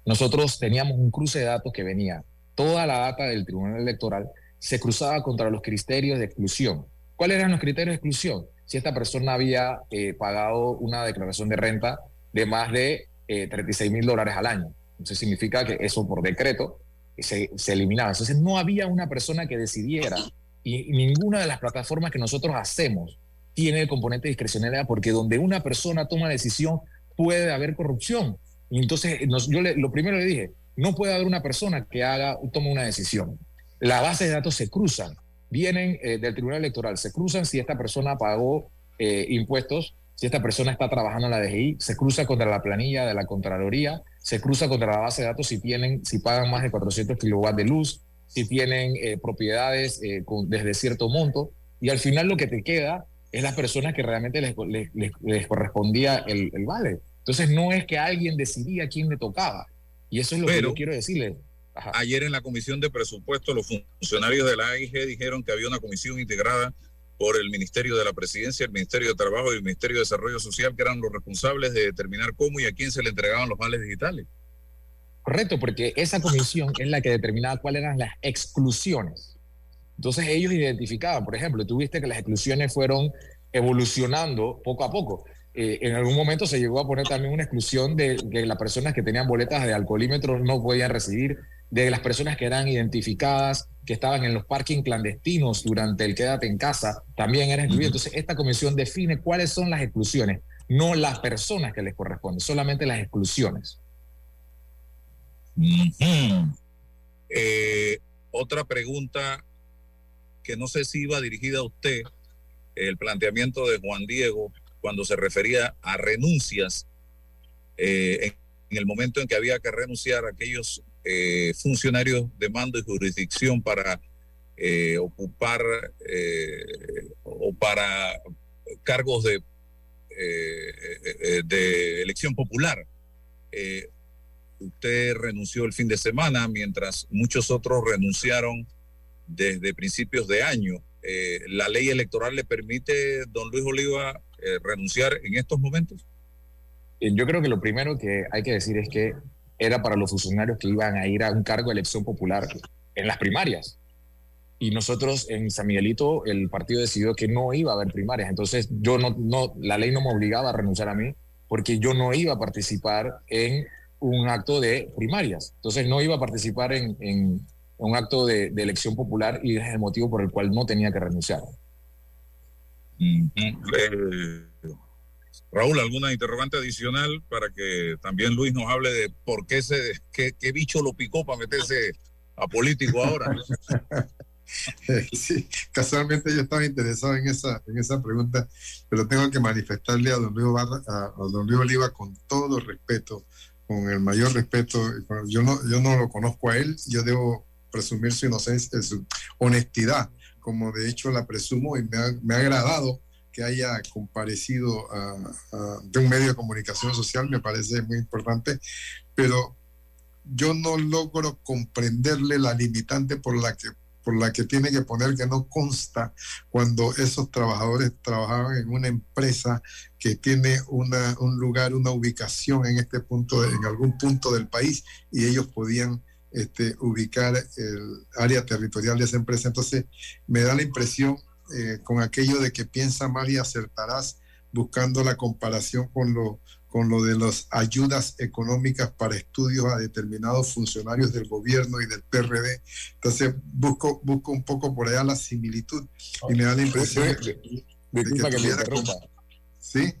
Nosotros teníamos un cruce de datos que venía, toda la data del Tribunal Electoral se cruzaba contra los criterios de exclusión. ¿Cuáles eran los criterios de exclusión? Si esta persona había eh, pagado una declaración de renta de más de eh, 36 mil dólares al año. Entonces significa que eso por decreto se, se eliminaba. Entonces no había una persona que decidiera y ninguna de las plataformas que nosotros hacemos tiene el componente de discrecionalidad porque donde una persona toma decisión puede haber corrupción. Entonces yo le- lo primero le dije, no puede haber una persona que haga, tome una decisión. Las bases de datos se cruzan, vienen eh, del Tribunal Electoral, se cruzan si esta persona pagó eh, impuestos, si esta persona está trabajando en la DGI, se cruza contra la planilla de la Contraloría, se cruza contra la base de datos si tienen, si pagan más de 400 kilowatts de luz, si tienen eh, propiedades eh, con- desde cierto monto, y al final lo que te queda es las personas que realmente les, les- les- les correspondía el, el vale. Entonces no es que alguien decidía quién le tocaba. Y eso es lo que yo quiero decirle. Ayer en la comisión de presupuesto los funcionarios de la AIG dijeron que había una comisión integrada por el Ministerio de la Presidencia, el Ministerio de Trabajo y el Ministerio de Desarrollo Social, que eran los responsables de determinar cómo y a quién se le entregaban los vales digitales. Correcto, porque esa comisión es la que determinaba cuáles eran las exclusiones. Entonces ellos identificaban, por ejemplo, tuviste que las exclusiones fueron evolucionando poco a poco. Eh, en algún momento se llegó a poner también una exclusión de que las personas que tenían boletas de alcoholímetro no podían recibir, de las personas que eran identificadas, que estaban en los parking clandestinos durante el quédate en casa, también eran excluidas. Entonces esta comisión define cuáles son las exclusiones, no las personas que les corresponden, solamente las exclusiones. Eh, otra pregunta que no sé si iba dirigida a usted, el planteamiento de Juan Diego cuando se refería a renuncias eh, en, en el momento en que había que renunciar a aquellos eh, funcionarios de mando y jurisdicción para eh, ocupar eh, o para cargos de, de elección popular. Usted renunció el fin de semana, mientras muchos otros renunciaron desde principios de año. ¿La ley electoral le permite, don Luis Oliva, renunciar en estos momentos? Yo creo que lo primero que hay que decir es que era para los funcionarios que iban a ir a un cargo de elección popular en las primarias. Y nosotros en San Miguelito, el partido decidió que no iba a haber primarias. Entonces, yo no, no, la ley no me obligaba a renunciar a mí porque yo no iba a participar en un acto de primarias. Entonces, no iba a participar en, en un acto de, elección popular y es el motivo por el cual no tenía que renunciar. Eh, Raúl, ¿alguna interrogante adicional para que también Luis nos hable de por qué, se, qué, qué bicho lo picó para meterse a político ahora? Sí, casualmente yo estaba interesado en esa, en esa pregunta, pero tengo que manifestarle a don Luis, Barra- a, a don Luis Oliva con todo respeto, con el mayor respeto. Yo no, yo no lo conozco a él, yo debo presumir su inocencia, su honestidad, como de hecho la presumo y me ha, me ha agradado que haya comparecido de un medio de comunicación social, me parece muy importante, pero yo no logro comprenderle la limitante por la que por la que tiene que poner que no consta cuando esos trabajadores trabajaban en una empresa que tiene una, un lugar, una ubicación en este punto, en algún punto del país y ellos podían este, ubicar el área territorial de esa empresa. Entonces me da la impresión eh, con aquello de que piensa mal y acertarás buscando la comparación con lo, con lo de las ayudas económicas para estudios a determinados funcionarios del gobierno y del PRD. Entonces busco, busco un poco por allá la similitud y me da la impresión de, que que me tuviera interrumpa. Sí.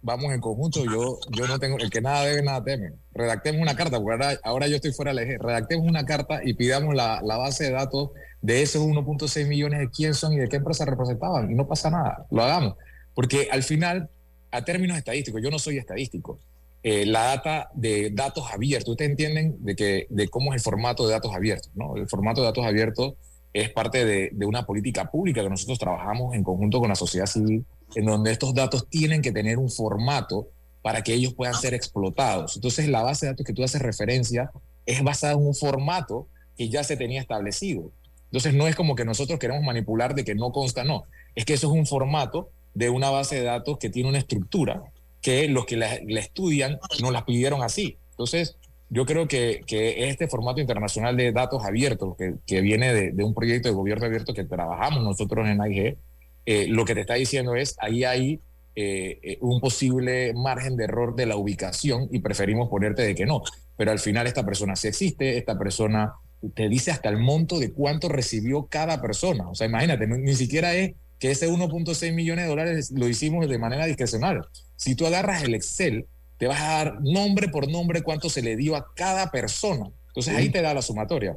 Vamos en conjunto, yo, yo no tengo, el que nada debe, nada teme. Redactemos una carta, porque ahora, ahora yo estoy fuera del eje. Redactemos una carta y pidamos la, la base de datos de esos 1.6 millones de quién son y de qué empresa representaban. Y no pasa nada, lo hagamos. Porque al final, a términos estadísticos, yo no soy estadístico. eh, la data de datos abiertos, ustedes entienden de, que, de cómo es el formato de datos abiertos, ¿no? El formato de datos abiertos es parte de, de una política pública que nosotros trabajamos en conjunto con la sociedad civil, en donde estos datos tienen que tener un formato para que ellos puedan ser explotados. Entonces, la base de datos que tú haces referencia es basada en un formato que ya se tenía establecido. Entonces, no es como que nosotros queremos manipular de que no consta, no. Es que eso es un formato de una base de datos que tiene una estructura que los que la, estudian nos la pidieron así. Entonces, yo creo que, que este formato internacional de datos abiertos, que, que viene de, de, un proyecto de gobierno abierto que trabajamos nosotros en AIG, eh, lo que te está diciendo es, ahí hay eh, un posible margen de error de la ubicación y preferimos ponerte de que no. Pero al final esta persona sí existe, esta persona te dice hasta el monto de cuánto recibió cada persona. O sea, imagínate, ni, ni siquiera es que ese 1.6 millones de dólares lo hicimos de manera discrecional. Si tú agarras el Excel, te vas a dar nombre por nombre cuánto se le dio a cada persona. Entonces ahí te da la sumatoria.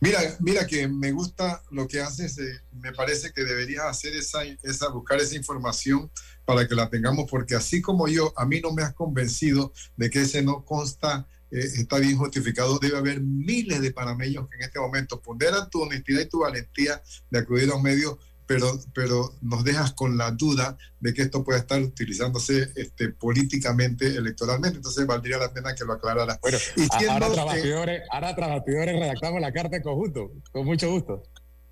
Mira, mira que me gusta lo que haces. eh, me parece que deberías hacer esa, esa, buscar esa información para que la tengamos, porque así como yo, a mí no me has convencido de que ese no consta, eh, está bien justificado. Debe haber miles de panameños que en este momento ponderan tu honestidad y tu valentía de acudir a un medio, pero, pero nos dejas con la duda de que esto puede estar utilizándose este, políticamente, electoralmente. Entonces valdría la pena que lo aclarara. Bueno, Y ahora, trabajadores, ahora trabajadores redactamos la carta en conjunto, con mucho gusto.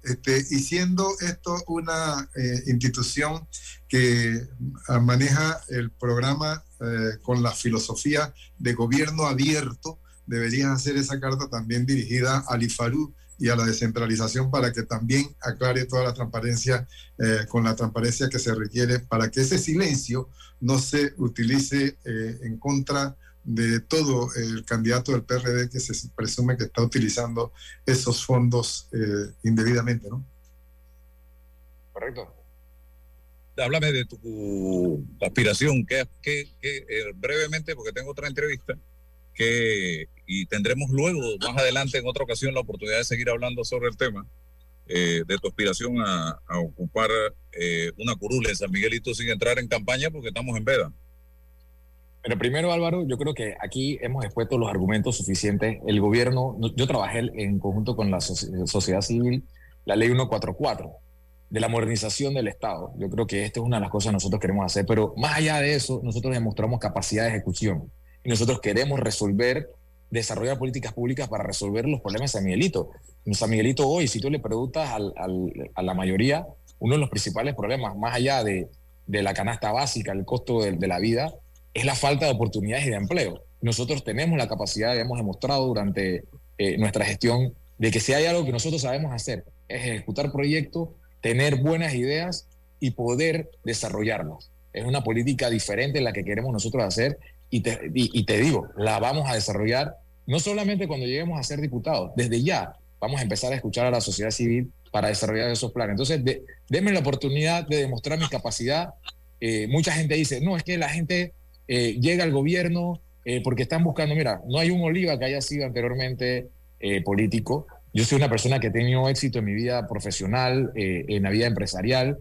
Este, y siendo esto una eh, institución que maneja el programa eh, con la filosofía de gobierno abierto, deberías hacer esa carta también dirigida al IFARU y a la descentralización para que también aclare toda la transparencia eh, con la transparencia que se requiere para que ese silencio no se utilice eh, en contra de todo el candidato del PRD que se presume que está utilizando esos fondos eh, indebidamente, ¿no? Correcto. Háblame de tu aspiración, que, que, que, eh, brevemente, porque tengo otra entrevista, que, y tendremos luego, más adelante, en otra ocasión, la oportunidad de seguir hablando sobre el tema, eh, de tu aspiración a, a ocupar eh, una curula en San Miguelito sin entrar en campaña, porque estamos en veda. Pero primero, Álvaro, yo creo que aquí hemos expuesto los argumentos suficientes. El gobierno, no- yo trabajé en conjunto con la soci- sociedad civil, la ley 144, de la modernización del Estado. Yo creo que esta es una de las cosas que nosotros queremos hacer, pero más allá de eso, nosotros demostramos capacidad de ejecución y nosotros queremos resolver, desarrollar políticas públicas para resolver los problemas de San Miguelito. En San Miguelito hoy, si tú le preguntas al- al- a la mayoría, uno de los principales problemas, más allá de, de la canasta básica, el costo de, de la vida, es la falta de oportunidades y de empleo. Nosotros tenemos la capacidad, hemos demostrado durante eh, nuestra gestión, de que si hay algo que nosotros sabemos hacer, es ejecutar proyectos, tener buenas ideas y poder desarrollarlas. Es una política diferente la que queremos nosotros hacer y te, digo, la vamos a desarrollar no solamente cuando lleguemos a ser diputados, desde ya vamos a empezar a escuchar a la sociedad civil para desarrollar esos planes. Entonces, de, la oportunidad de demostrar mi capacidad. Eh, mucha gente dice, no, es que la gente eh, llega al gobierno eh, porque están buscando, mira, no hay un Oliva que haya sido anteriormente político. Yo soy una persona que he tenido éxito en mi vida profesional, en la vida empresarial,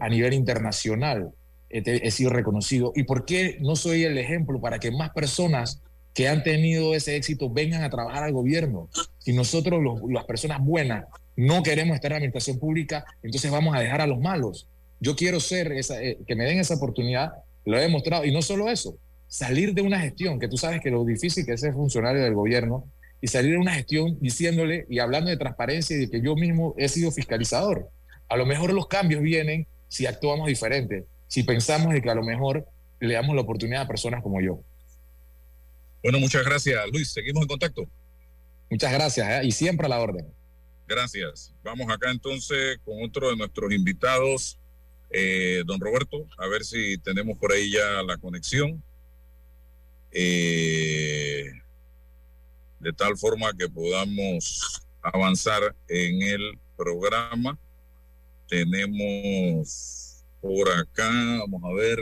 a nivel internacional. He, sido reconocido. ¿Y por qué no soy el ejemplo para que más personas que han tenido ese éxito vengan a trabajar al gobierno? Si nosotros, los- las personas buenas, no queremos estar en la administración pública, entonces vamos a dejar a los malos. Yo quiero ser, esa, eh, que me den esa oportunidad, lo he demostrado. Y no solo eso, salir de una gestión, que tú sabes que lo difícil que es ser funcionario del gobierno, y salir de una gestión diciéndole y hablando de transparencia y de que yo mismo he sido fiscalizador. A lo mejor los cambios vienen si actuamos diferente, si pensamos de que a lo mejor le damos la oportunidad a personas como yo. Bueno, muchas gracias, Luis. Seguimos en contacto. Muchas gracias ¿eh? y siempre a la orden. Gracias. Vamos acá entonces con otro de nuestros invitados, eh, don Roberto, a ver si tenemos por ahí ya la conexión. Eh, de tal forma que podamos avanzar en el programa. Tenemos por acá, vamos a ver.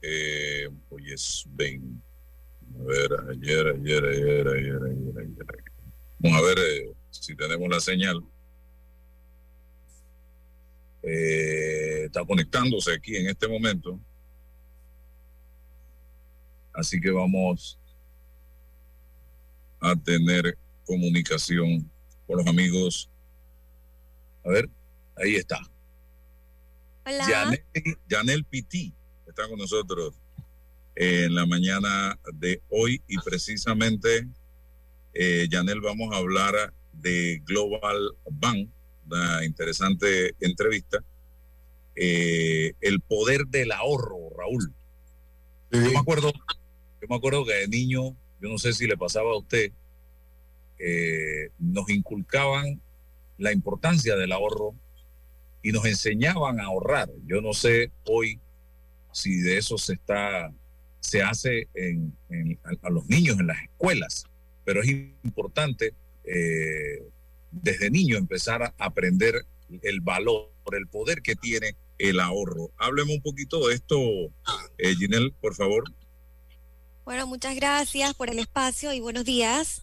Eh, pues ven. A ver, ayer, ayer, ayer, ayer, ayer, ayer. Vamos a ver eh, si tenemos la señal. Eh, está conectándose aquí en este momento. Así que vamos a tener comunicación con los amigos. A ver, ahí está. Hola. Yanel Piti está con nosotros en la mañana de hoy y precisamente, eh, Yanel, vamos a hablar de Global Bank, una interesante entrevista. Eh, el poder del ahorro, Raúl. Yo me acuerdo, yo me acuerdo que de niño, yo no sé si le pasaba a usted, eh, nos inculcaban la importancia del ahorro y nos enseñaban a ahorrar. Yo no sé hoy si de eso se está, se hace en, en- a, los niños en las escuelas, pero es importante eh, desde niño empezar a aprender el valor, el poder que tiene el ahorro. Hábleme un poquito de esto, eh, Ginelle, por favor. Bueno, muchas gracias por el espacio y buenos días.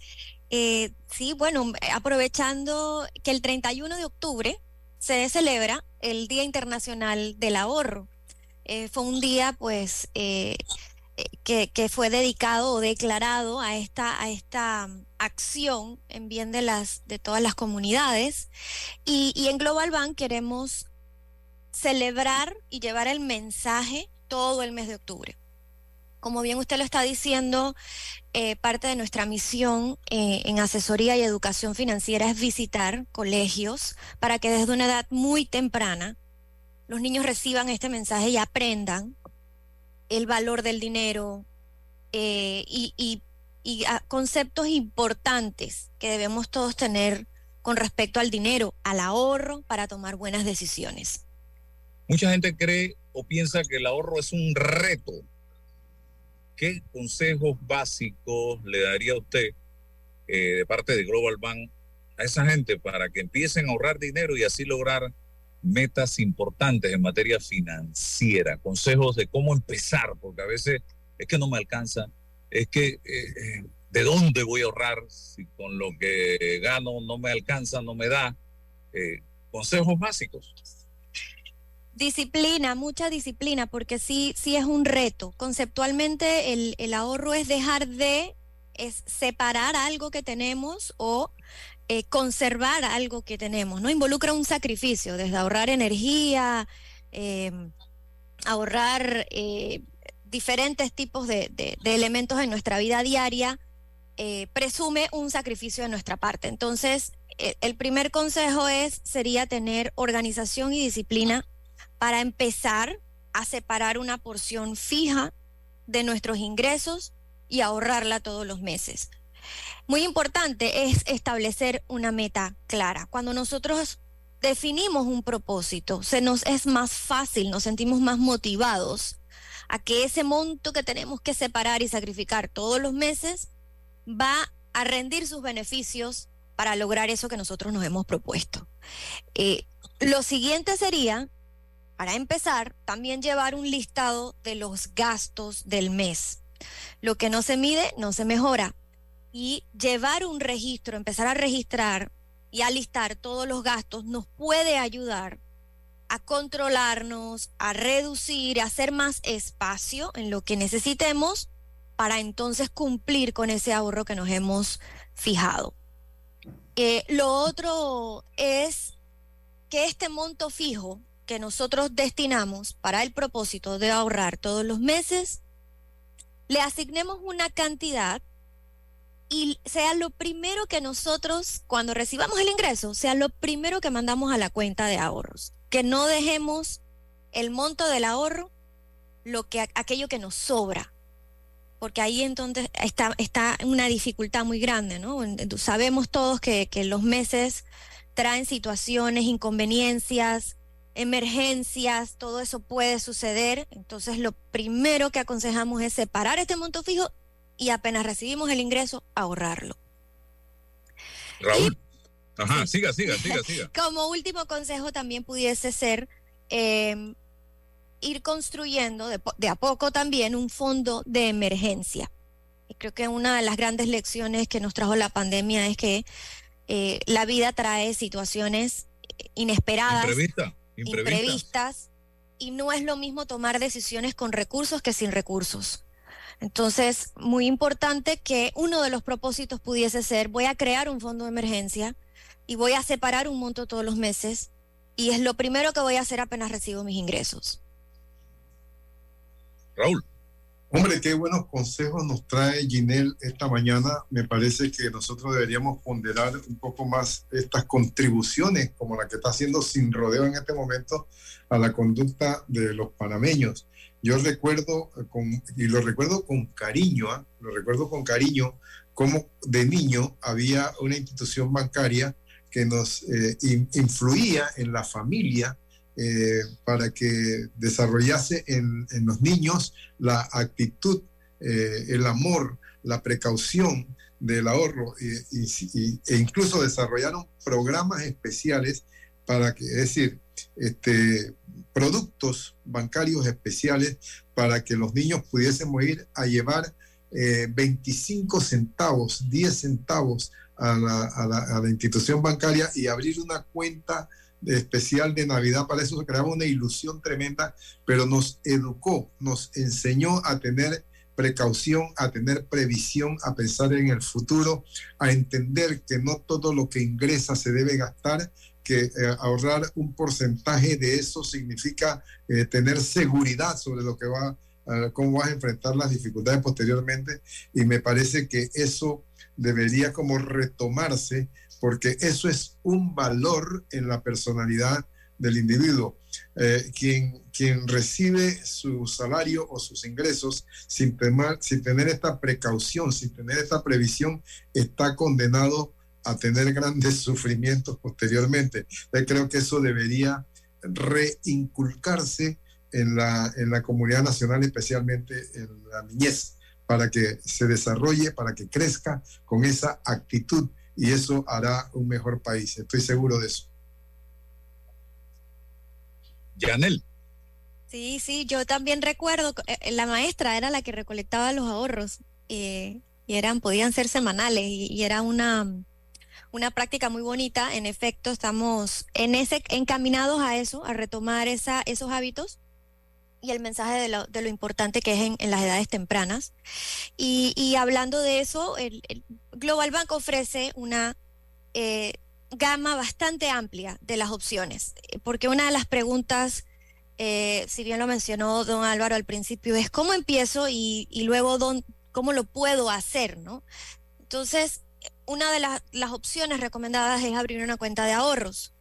Eh, sí, bueno, aprovechando que el 31 de octubre se celebra el Día Internacional del Ahorro. Eh, fue un día, pues, eh, eh, que, fue dedicado o declarado a esta, a esta mm, acción en bien de, las, de todas las comunidades. Y, y en Global Bank queremos celebrar y llevar el mensaje todo el mes de octubre. Como bien usted lo está diciendo, eh, parte de nuestra misión eh, en asesoría y educación financiera es visitar colegios para que desde una edad muy temprana los niños reciban este mensaje y aprendan el valor del dinero eh, y, ah, conceptos importantes que debemos todos tener con respecto al dinero, al ahorro, para tomar buenas decisiones. Mucha gente cree o piensa que el ahorro es un reto. ¿Qué consejos básicos le daría usted eh, de parte de Global Bank a esa gente para que empiecen a ahorrar dinero y así lograr metas importantes en materia financiera? Consejos de cómo empezar, porque a veces es que no me alcanza, es que eh, eh, de dónde voy a ahorrar si con lo que gano no me alcanza, no me da. Consejos básicos. Disciplina, mucha disciplina, porque sí, sí es un reto. Conceptualmente el, el ahorro es dejar de es separar algo que tenemos o eh, conservar algo que tenemos, ¿no? Involucra un sacrificio, desde ahorrar energía, eh, ahorrar eh, diferentes tipos de, de- de elementos en nuestra vida diaria, eh, presume un sacrificio de nuestra parte. Entonces, eh, el primer consejo es, sería tener organización y disciplina para empezar a separar una porción fija de nuestros ingresos y ahorrarla todos los meses. Muy importante es establecer una meta clara. Cuando nosotros definimos un propósito, se nos es más fácil, nos sentimos más motivados a que ese monto que tenemos que separar y sacrificar todos los meses va a rendir sus beneficios para lograr eso que nosotros nos hemos propuesto. Eh, lo siguiente sería, para empezar, también llevar un listado de los gastos del mes. Lo que no se mide, no se mejora. Y llevar un registro, empezar a registrar y a listar todos los gastos nos puede ayudar a controlarnos, a reducir, a hacer más espacio en lo que necesitemos para entonces cumplir con ese ahorro que nos hemos fijado. Eh, lo otro es que este monto fijo que nosotros destinamos para el propósito de ahorrar todos los meses, le asignemos una cantidad y sea lo primero que nosotros, cuando recibamos el ingreso, sea lo primero que mandamos a la cuenta de ahorros. Que no dejemos el monto del ahorro, lo que aquello que nos sobra. Porque ahí entonces está, está una dificultad muy grande, ¿no? Sabemos todos que, que los meses traen situaciones, inconveniencias, emergencias, todo eso puede suceder. Entonces lo primero que aconsejamos es separar este monto fijo y apenas recibimos el ingreso, ahorrarlo. Raúl. Ajá, siga, siga, siga, siga. Como último consejo también pudiese ser eh, ir construyendo de, a poco también un fondo de emergencia. Y creo que una de las grandes lecciones que nos trajo la pandemia es que eh, la vida trae situaciones eh, inesperadas, Imprevista, imprevista. imprevistas, y no es lo mismo tomar decisiones con recursos que sin recursos. Entonces, muy importante que uno de los propósitos pudiese ser, voy a crear un fondo de emergencia y voy a separar un monto todos los meses y es lo primero que voy a hacer apenas recibo mis ingresos. Raúl. Hombre, qué buenos consejos nos trae Ginel esta mañana. Me parece que nosotros deberíamos ponderar un poco más estas contribuciones, como la que está haciendo Sin Rodeo en este momento, a la conducta de los panameños. Yo recuerdo, eh, con, y lo recuerdo con cariño, ¿ah? lo recuerdo con cariño, como de niño había una institución bancaria que nos eh, in- influía en la familia eh, para que desarrollase en, los niños la actitud, eh, el amor, la precaución del ahorro y- e incluso desarrollaron programas especiales para que, es decir, este, productos bancarios especiales para que los niños pudiésemos ir a llevar eh, 25 centavos, 10 centavos a la, institución bancaria y abrir una cuenta especial de Navidad. Para eso se creaba una ilusión tremenda, pero nos educó, nos enseñó a tener precaución, a tener previsión, a pensar en el futuro, a entender que no todo lo que ingresa se debe gastar, que eh, ahorrar un porcentaje de eso significa eh, tener seguridad sobre lo que va, eh, cómo vas a enfrentar las dificultades posteriormente. Y me parece que eso debería como retomarse, porque eso es un valor en la personalidad del individuo. Eh, quien, quien recibe su salario o sus ingresos sin, temar- sin tener esta precaución, sin tener esta previsión, está condenado a tener grandes sufrimientos posteriormente. Yo creo que eso debería reinculcarse en la, en la comunidad nacional, especialmente en la niñez, para que se desarrolle, para que crezca con esa actitud y eso hará un mejor país. Estoy seguro de eso. Yanel. Sí, sí, yo también recuerdo, eh, eh, la maestra era la que recolectaba los ahorros eh, y eran, podían ser semanales y, y era una, una práctica muy bonita. En efecto, estamos en ese, encaminados a eso, a retomar esa, esos hábitos y el mensaje de lo, de lo importante que es en, en las edades tempranas. Y, y hablando de eso, el, el Global Bank ofrece una eh, gama bastante amplia de las opciones, porque una de las preguntas, eh, si bien lo mencionó don Álvaro al principio, es cómo empiezo y, y luego don- cómo lo puedo hacer, ¿no? Entonces, una de las opciones recomendadas es abrir una cuenta de ahorros.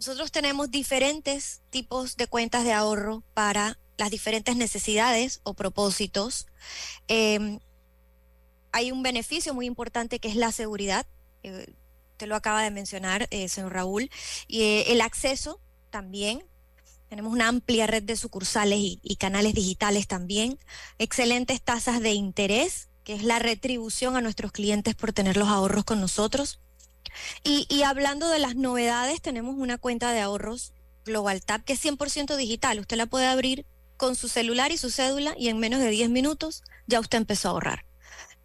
Nosotros tenemos diferentes tipos de cuentas de ahorro para las diferentes necesidades o propósitos. Em, hay un beneficio muy importante que es la seguridad. eh, lo acaba de mencionar, eh, señor Raúl. Y eh, el acceso también. Tenemos una amplia red de sucursales y canales digitales también. Excelentes tasas de interés, que es la retribución a nuestros clientes por tener los ahorros con nosotros. Y, hablando de las novedades, tenemos una cuenta de ahorros Global Tap que es 100% digital. Usted la puede abrir con su celular y su cédula y en menos de 10 minutos ya usted empezó a ahorrar.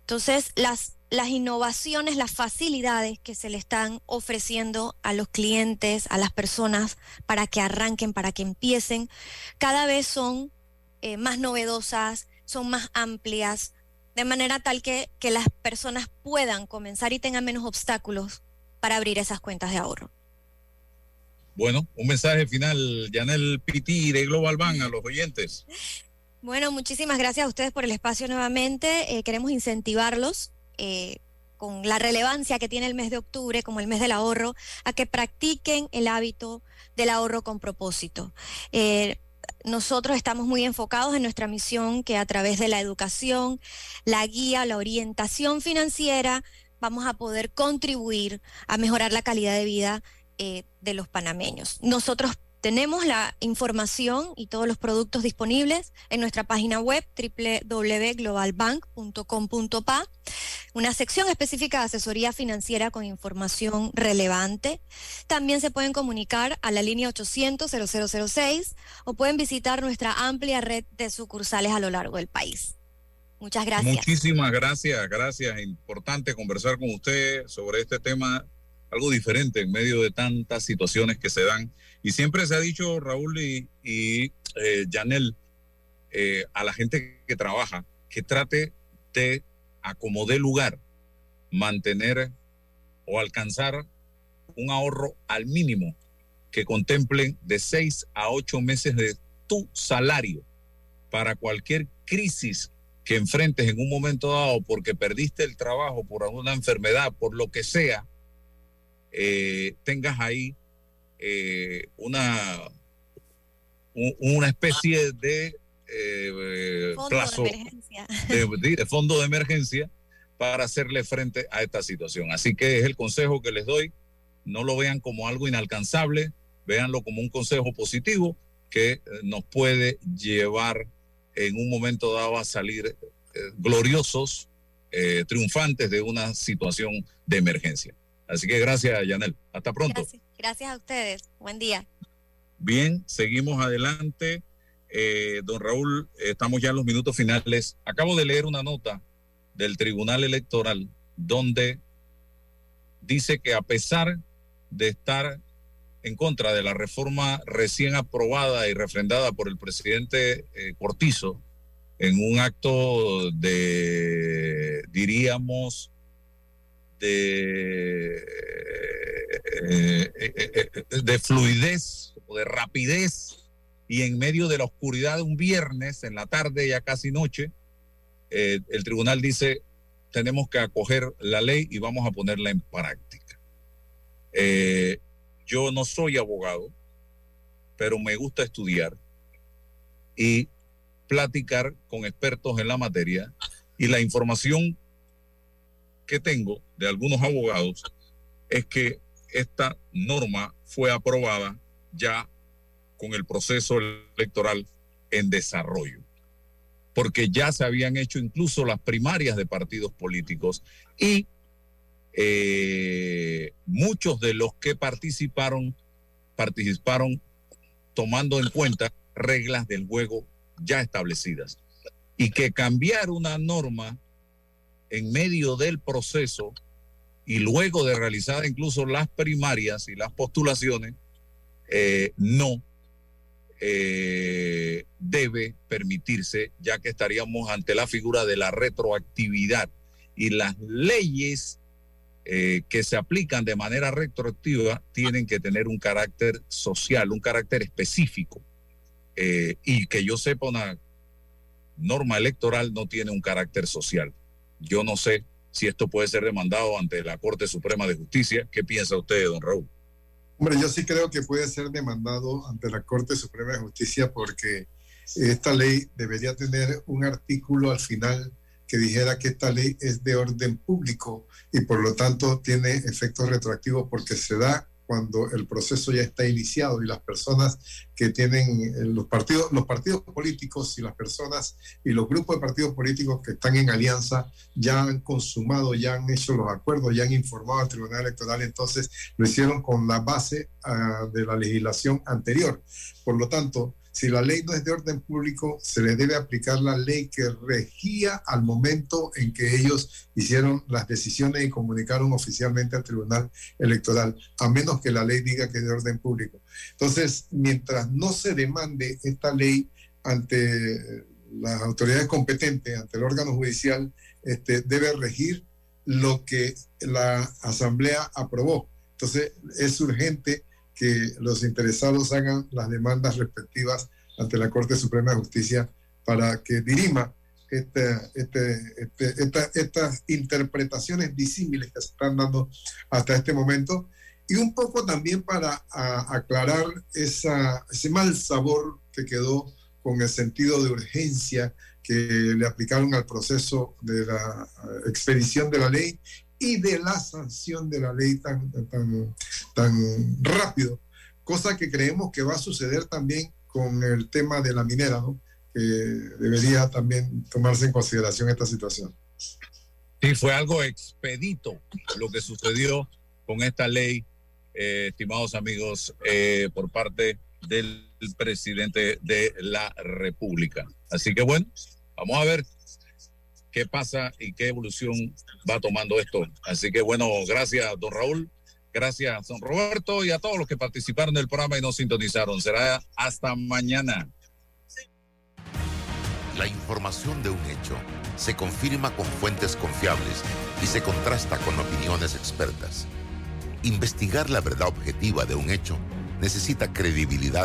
Entonces, las, las innovaciones, las facilidades que se le están ofreciendo a los clientes, a las personas, para que arranquen, para que empiecen, cada vez son eh, más novedosas, son más amplias, de manera tal que, que las personas puedan comenzar y tengan menos obstáculos para abrir esas cuentas de ahorro. Bueno, un mensaje final, Yanel Piti de Global Bank a los oyentes. Bueno, muchísimas gracias a ustedes por el espacio nuevamente. Eh, queremos incentivarlos eh, con la relevancia que tiene el mes de octubre, como el mes del ahorro, a que practiquen el hábito del ahorro con propósito. Eh, nosotros estamos muy enfocados en nuestra misión que a través de la educación, la guía, la orientación financiera, vamos a poder contribuir a mejorar la calidad de vida eh, de los panameños. Nosotros tenemos la información y todos los productos disponibles en nuestra página web www.globalbank.com.pa, una sección específica de asesoría financiera con información relevante. También se pueden comunicar a la línea 800-0006 o pueden visitar nuestra amplia red de sucursales a lo largo del país. Muchas gracias. Muchísimas gracias, gracias. Importante conversar con usted sobre este tema, algo diferente en medio de tantas situaciones que se dan. Y siempre se ha dicho, Raúl y, y eh, Janel, eh, a la gente que trabaja, que trate de acomodar lugar, mantener o alcanzar un ahorro al mínimo que contemplen de seis a ocho meses de tu salario para cualquier crisis que enfrentes en un momento dado porque perdiste el trabajo por alguna enfermedad, por lo que sea, eh, tengas ahí eh, una, un- una especie de eh, Fondo plazo de emergencia. de, fondo de emergencia para hacerle frente a esta situación. Así que es el consejo que les doy. No lo vean como algo inalcanzable, véanlo como un consejo positivo que nos puede llevar en un momento dado a salir eh, gloriosos eh, triunfantes de una situación de emergencia. Así que gracias, Yanel. Hasta pronto. Gracias, gracias a ustedes. Buen día. Bien, seguimos adelante. Eh, don Raúl, estamos ya en los minutos finales. Acabo de leer una nota del Tribunal Electoral donde dice que a pesar de estar en contra de la reforma recién aprobada y refrendada por el presidente eh, Cortizo en un acto de, diríamos, de, eh, de fluidez o de rapidez y en medio de la oscuridad de un viernes en la tarde, ya casi noche, eh, el tribunal dice, tenemos que acoger la ley y vamos a ponerla en práctica. Yo no soy abogado, pero me gusta estudiar y platicar con expertos en la materia. Y la información que tengo de algunos abogados es que esta norma fue aprobada ya con el proceso electoral en desarrollo, porque ya se habían hecho incluso las primarias de partidos políticos y eh, muchos de los que participaron participaron tomando en cuenta reglas del juego ya establecidas y que cambiar una norma en medio del proceso y luego de realizar incluso las primarias y las postulaciones, eh, no eh, debe permitirse, ya que estaríamos ante la figura de la retroactividad y las leyes eh, que se aplican de manera retroactiva tienen que tener un carácter social, un carácter específico. Eh, y que yo sepa, una norma electoral no tiene un carácter social. Yo no sé si esto puede ser demandado ante la Corte Suprema de Justicia. ¿Qué piensa usted, don Raúl? Hombre, yo sí creo que puede ser demandado ante la Corte Suprema de Justicia porque esta ley debería tener un artículo al final que dijera que esta ley es de orden público y por lo tanto tiene efectos retroactivos porque se da cuando el proceso ya está iniciado y las personas que tienen eh, los partidos, los partidos políticos y las personas y los grupos de partidos políticos que están en alianza ya han consumado, ya han hecho los acuerdos, ya han informado al Tribunal Electoral, entonces lo hicieron con la base uh, de la legislación anterior. Por lo tanto, si la ley no es de orden público, se le debe aplicar la ley que regía al momento en que ellos hicieron las decisiones y comunicaron oficialmente al Tribunal Electoral, a menos que la ley diga que es de orden público. Entonces, mientras no se demande esta ley ante las autoridades competentes, ante el órgano judicial, este, debe regir lo que la Asamblea aprobó. Entonces, es urgente que los interesados hagan las demandas respectivas ante la Corte Suprema de Justicia para que dirima este, este, este, esta, estas interpretaciones disímiles que se están dando hasta este momento. Y un poco también para a, aclarar esa, ese mal sabor que quedó con el sentido de urgencia que le aplicaron al proceso de la expedición de la ley y de la sanción de la ley tan, tan, tan rápido, cosa que creemos que va a suceder también con el tema de la minera, ¿no? que debería también tomarse en consideración esta situación. Sí, fue algo expedito lo que sucedió con esta ley, eh, estimados amigos, eh, por parte del presidente de la República. Así que bueno, vamos a ver qué pasa y qué evolución va tomando esto. Así que bueno, gracias, don Raúl. Gracias, don Roberto, y a todos los que participaron del programa y nos sintonizaron. Será hasta mañana. La información de un hecho se confirma con fuentes confiables y se contrasta con opiniones expertas. Investigar la verdad objetiva de un hecho necesita credibilidad